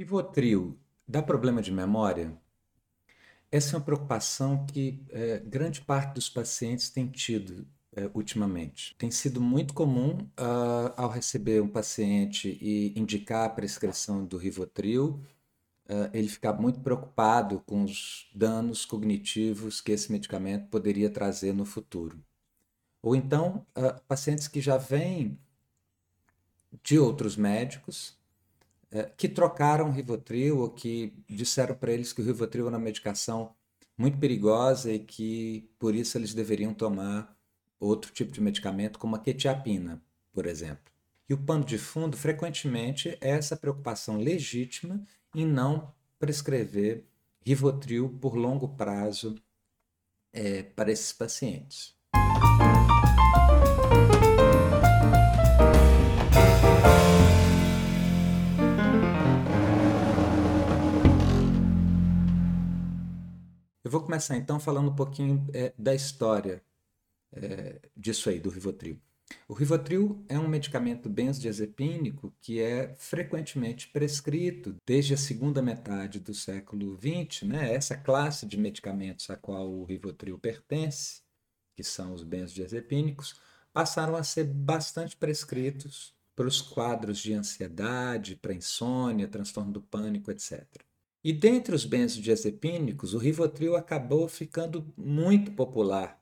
Rivotril dá problema de memória? Essa é uma preocupação que é, grande parte dos pacientes tem tido é, ultimamente. Tem sido muito comum uh, ao receber um paciente e indicar a prescrição do Rivotril, uh, ele ficar muito preocupado com os danos cognitivos que esse medicamento poderia trazer no futuro. Ou então, uh, pacientes que já vêm de outros médicos é, que trocaram o Rivotril ou que disseram para eles que o Rivotril era uma medicação muito perigosa e que por isso eles deveriam tomar outro tipo de medicamento, como a quetiapina, por exemplo. E o pano de fundo, frequentemente, é essa preocupação legítima em não prescrever Rivotril por longo prazo é, para esses pacientes. Eu vou começar então falando um pouquinho é, da história é, disso aí, do Rivotril. O Rivotril é um medicamento benzodiazepínico que é frequentemente prescrito desde a segunda metade do século XX, né? essa classe de medicamentos a qual o Rivotril pertence, que são os benzodiazepínicos, passaram a ser bastante prescritos para os quadros de ansiedade, para insônia, transtorno do pânico, etc. E dentre os benzodiazepínicos, o Rivotril acabou ficando muito popular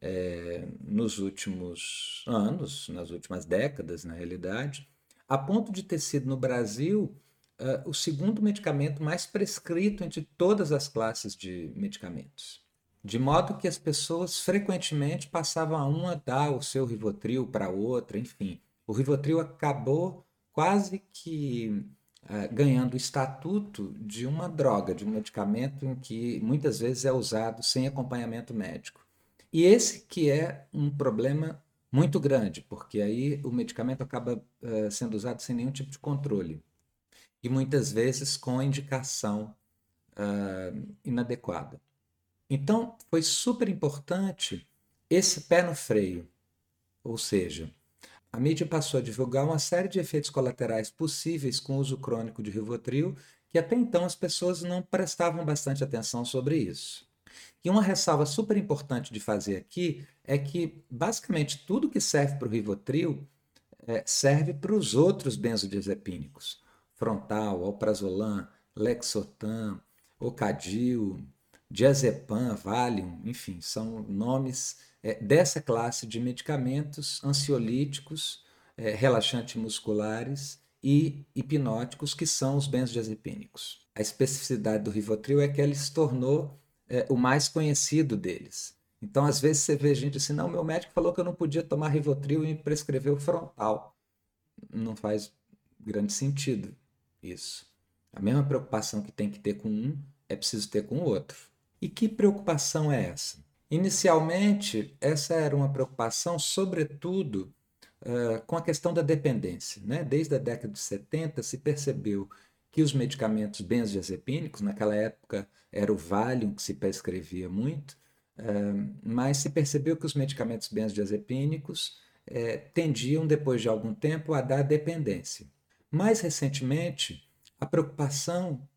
é, nos últimos anos, nas últimas décadas, na realidade, a ponto de ter sido no Brasil uh, o segundo medicamento mais prescrito entre todas as classes de medicamentos. De modo que as pessoas frequentemente passavam a uma dar o seu Rivotril para outra, enfim. O Rivotril acabou quase que ganhando o estatuto de uma droga, de um medicamento em que muitas vezes é usado sem acompanhamento médico. E esse que é um problema muito grande, porque aí o medicamento acaba uh, sendo usado sem nenhum tipo de controle e muitas vezes com indicação uh, inadequada. Então, foi super importante esse pé no freio, ou seja, a mídia passou a divulgar uma série de efeitos colaterais possíveis com o uso crônico de Rivotril, que até então as pessoas não prestavam bastante atenção sobre isso. E uma ressalva super importante de fazer aqui é que basicamente tudo que serve para o Rivotril é, serve para os outros benzodiazepínicos. Frontal, alprazolam, Lexotan, Ocadil, Diazepam, Valium, enfim, são nomes é, dessa classe de medicamentos ansiolíticos, é, relaxantes musculares e hipnóticos, que são os benzodiazepínicos. A especificidade do Rivotril é que ele se tornou é, o mais conhecido deles. Então, às vezes, você vê gente assim, não, meu médico falou que eu não podia tomar Rivotril e me prescreveu frontal. Não faz grande sentido isso. A mesma preocupação que tem que ter com um, é preciso ter com o outro. E que preocupação é essa? Inicialmente, essa era uma preocupação, sobretudo, uh, com a questão da dependência. Né? Desde a década de 70 se percebeu que os medicamentos benzodiazepínicos, naquela época era o Valium que se prescrevia muito, uh, mas se percebeu que os medicamentos benzodiazepínicos uh, tendiam, depois de algum tempo, a dar dependência. Mais recentemente, a preocupação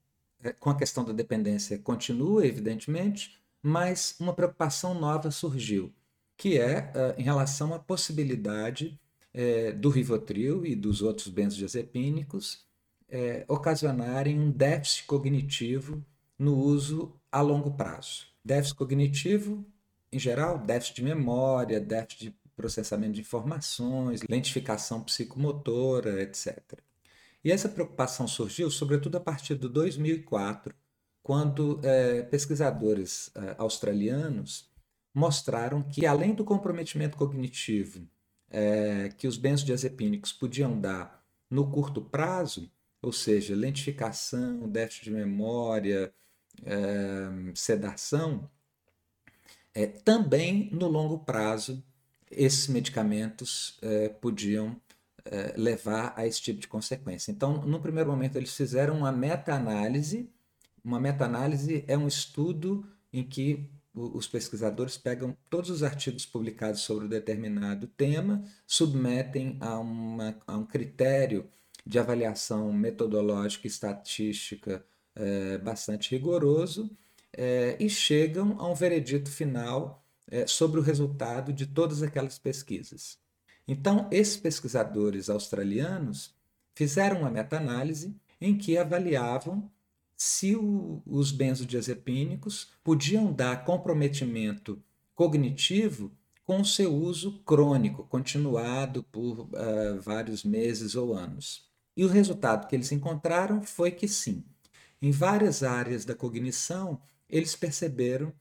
com a questão da dependência continua, evidentemente, mas uma preocupação nova surgiu, que é uh, em relação à possibilidade uh, do Rivotril e dos outros benzodiazepínicos uh, ocasionarem um déficit cognitivo no uso a longo prazo. Déficit cognitivo, em geral, déficit de memória, déficit de processamento de informações, lentificação psicomotora, etc. E essa preocupação surgiu, sobretudo, a partir de 2004, quando é, pesquisadores é, australianos mostraram que, além do comprometimento cognitivo é, que os benzodiazepínicos podiam dar no curto prazo, ou seja, lentificação, déficit de memória, sedação, também no longo prazo esses medicamentos é, podiam levar a esse tipo de consequência. Então, no primeiro momento, eles fizeram uma meta-análise uma meta-análise é um estudo em que os pesquisadores pegam todos os artigos publicados sobre um determinado tema, submetem a, uma, a um critério de avaliação metodológica e estatística é, bastante rigoroso é, e chegam a um veredito final sobre o resultado de todas aquelas pesquisas. Então, esses pesquisadores australianos fizeram uma meta-análise em que avaliavam se o, os benzodiazepínicos podiam dar comprometimento cognitivo com o seu uso crônico, continuado por uh, vários meses ou anos. E o resultado que eles encontraram foi que sim. Em várias áreas da cognição, eles perceberam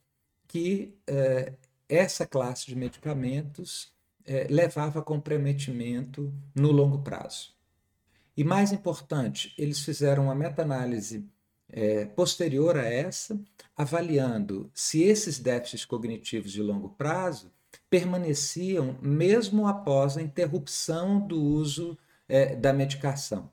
que uh, essa classe de medicamentos uh, levava a comprometimento no longo prazo. E mais importante, eles fizeram uma meta-análise é, posterior a essa, avaliando se esses déficits cognitivos de longo prazo permaneciam mesmo após a interrupção do uso é, da medicação.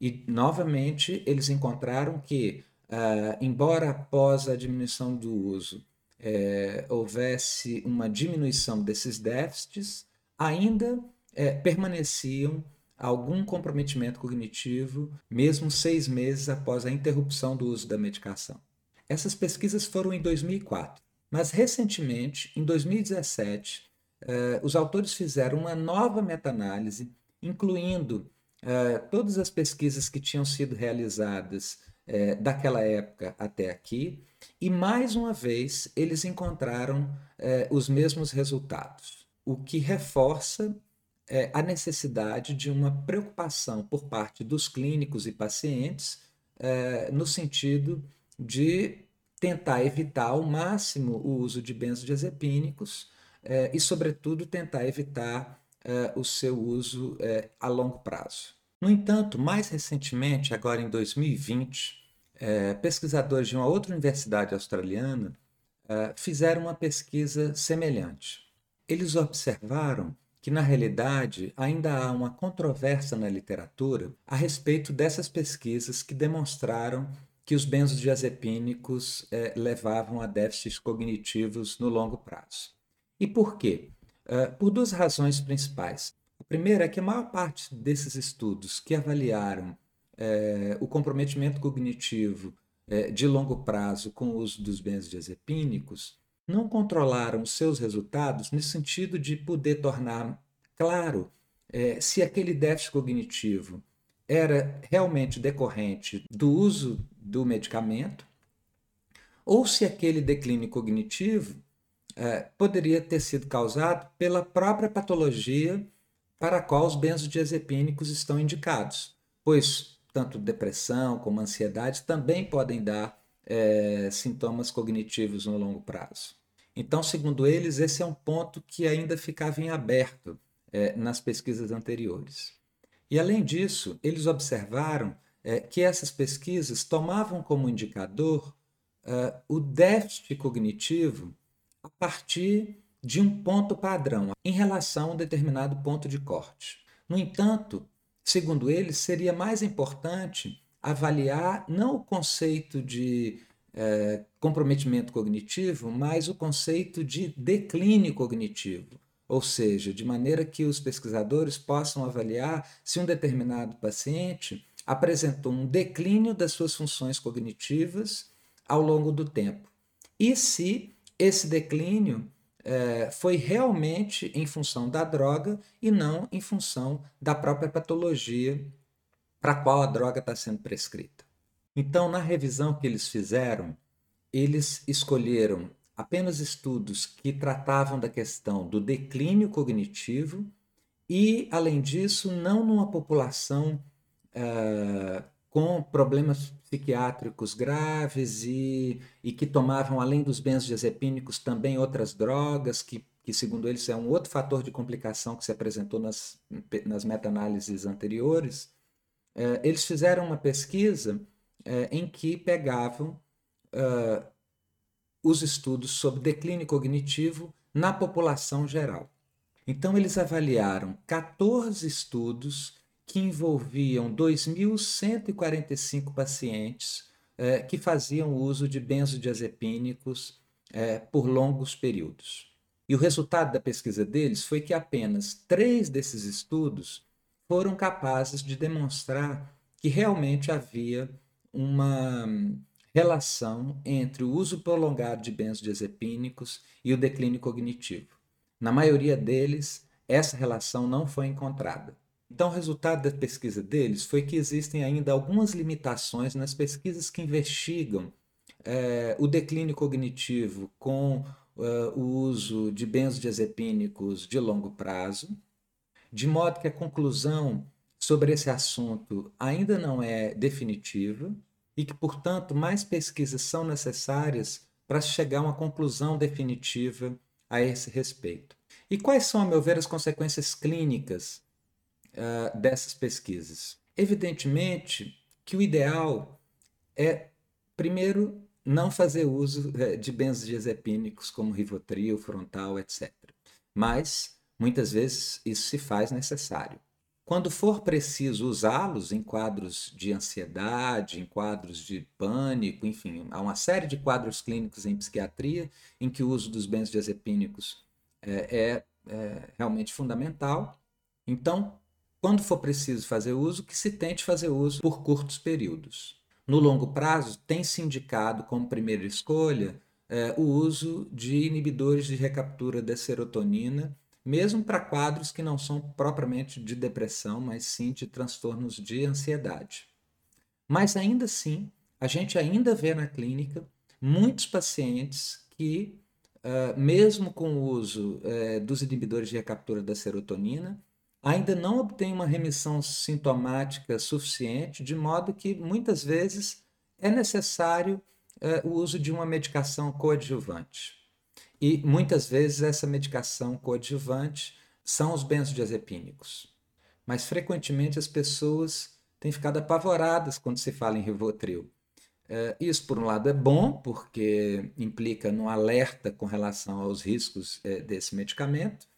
E, novamente, eles encontraram que, ah, embora após a diminuição do uso é, houvesse uma diminuição desses déficits, ainda é, permaneciam algum comprometimento cognitivo, mesmo seis meses após a interrupção do uso da medicação. Essas pesquisas foram em 2004. Mas recentemente, em 2017, eh, os autores fizeram uma nova meta-análise, incluindo eh, todas as pesquisas que tinham sido realizadas eh, daquela época até aqui, e mais uma vez eles encontraram os mesmos resultados, o que reforça a necessidade de uma preocupação por parte dos clínicos e pacientes no sentido de tentar evitar ao máximo o uso de benzodiazepínicos eh, e, sobretudo, tentar evitar eh, o seu uso eh, a longo prazo. No entanto, mais recentemente, agora em 2020, pesquisadores de uma outra universidade australiana fizeram uma pesquisa semelhante. Eles observaram que, na realidade, ainda há uma controvérsia na literatura a respeito dessas pesquisas que demonstraram que os benzodiazepínicos eh, levavam a déficits cognitivos no longo prazo. E por quê? Uh, por duas razões principais. A primeira é que a maior parte desses estudos que avaliaram eh, o comprometimento cognitivo eh, de longo prazo com o uso dos benzodiazepínicos não controlaram seus resultados no sentido de poder tornar claro se aquele déficit cognitivo era realmente decorrente do uso do medicamento, ou se aquele declínio cognitivo eh, poderia ter sido causado pela própria patologia para a qual os benzodiazepínicos estão indicados, pois tanto depressão como ansiedade também podem dar eh, sintomas cognitivos no longo prazo. Então, segundo eles, esse é um ponto que ainda ficava em aberto eh, nas pesquisas anteriores. E, além disso, eles observaram é, que essas pesquisas tomavam como indicador o déficit cognitivo a partir de um ponto padrão em relação a um determinado ponto de corte. No entanto, segundo eles, seria mais importante avaliar não o conceito de é, comprometimento cognitivo, mas o conceito de declínio cognitivo ou seja, de maneira que os pesquisadores possam avaliar se um determinado paciente apresentou um declínio das suas funções cognitivas ao longo do tempo. E se esse declínio é, foi realmente em função da droga e não em função da própria patologia para a qual a droga está sendo prescrita. Então, na revisão que eles fizeram, eles escolheram apenas estudos que tratavam da questão do declínio cognitivo e, além disso, não numa população uh, com problemas psiquiátricos graves e, e que tomavam, além dos benzodiazepínicos, também outras drogas, que, que, segundo eles, é um outro fator de complicação que se apresentou nas, nas meta-análises anteriores. Uh, eles fizeram uma pesquisa uh, em que pegavam os estudos sobre declínio cognitivo na população geral. Então, eles avaliaram 14 estudos que envolviam 2.145 pacientes eh, que faziam uso de benzodiazepínicos eh, por longos períodos. E o resultado da pesquisa deles foi que apenas três desses estudos foram capazes de demonstrar que realmente havia uma relação entre o uso prolongado de benzodiazepínicos e o declínio cognitivo. Na maioria deles, essa relação não foi encontrada. Então, o resultado da pesquisa deles foi que existem ainda algumas limitações nas pesquisas que investigam é, o declínio cognitivo com é, o uso de benzodiazepínicos de longo prazo, de modo que a conclusão sobre esse assunto ainda não é definitiva e que, portanto, mais pesquisas são necessárias para chegar a uma conclusão definitiva a esse respeito. E quais são, a meu ver, as consequências clínicas uh, dessas pesquisas? Evidentemente que o ideal é, primeiro, não fazer uso eh, de benzodiazepínicos como Rivotril, Frontal, etc. Mas, muitas vezes, isso se faz necessário. Quando for preciso usá-los em quadros de ansiedade, em quadros de pânico, enfim, há uma série de quadros clínicos em psiquiatria em que o uso dos benzodiazepínicos é, é, é realmente fundamental. Então, quando for preciso fazer uso, que se tente fazer uso por curtos períodos. No longo prazo, tem se indicado como primeira escolha é, o uso de inibidores de recaptura da serotonina mesmo para quadros que não são propriamente de depressão, mas sim de transtornos de ansiedade. Mas ainda assim, a gente ainda vê na clínica muitos pacientes que, uh, mesmo com o uso uh, dos inibidores de recaptura da serotonina, ainda não obtêm uma remissão sintomática suficiente, de modo que muitas vezes é necessário uh, o uso de uma medicação coadjuvante. E muitas vezes essa medicação coadjuvante são os benzodiazepínicos. Mas frequentemente as pessoas têm ficado apavoradas quando se fala em Rivotril. É, isso, por um lado, é bom, porque implica no alerta com relação aos riscos é, desse medicamento,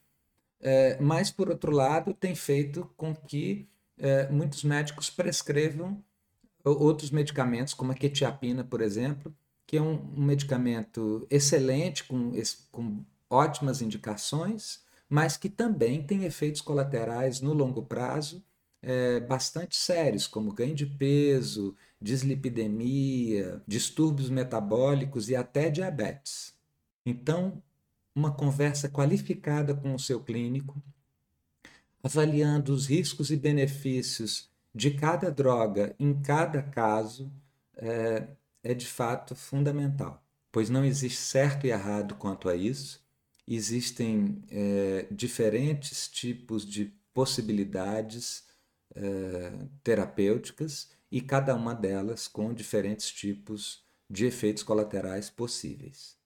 é, mas, por outro lado, tem feito com que muitos médicos prescrevam outros medicamentos, como a quetiapina, por exemplo, que é um, um medicamento excelente, com, com ótimas indicações, mas que também tem efeitos colaterais no longo prazo é, bastante sérios, como ganho de peso, dislipidemia, distúrbios metabólicos e até diabetes. Então, uma conversa qualificada com o seu clínico, avaliando os riscos e benefícios de cada droga em cada caso, é, é de fato fundamental, pois não existe certo e errado quanto a isso, existem é, diferentes tipos de possibilidades é, terapêuticas e cada uma delas com diferentes tipos de efeitos colaterais possíveis.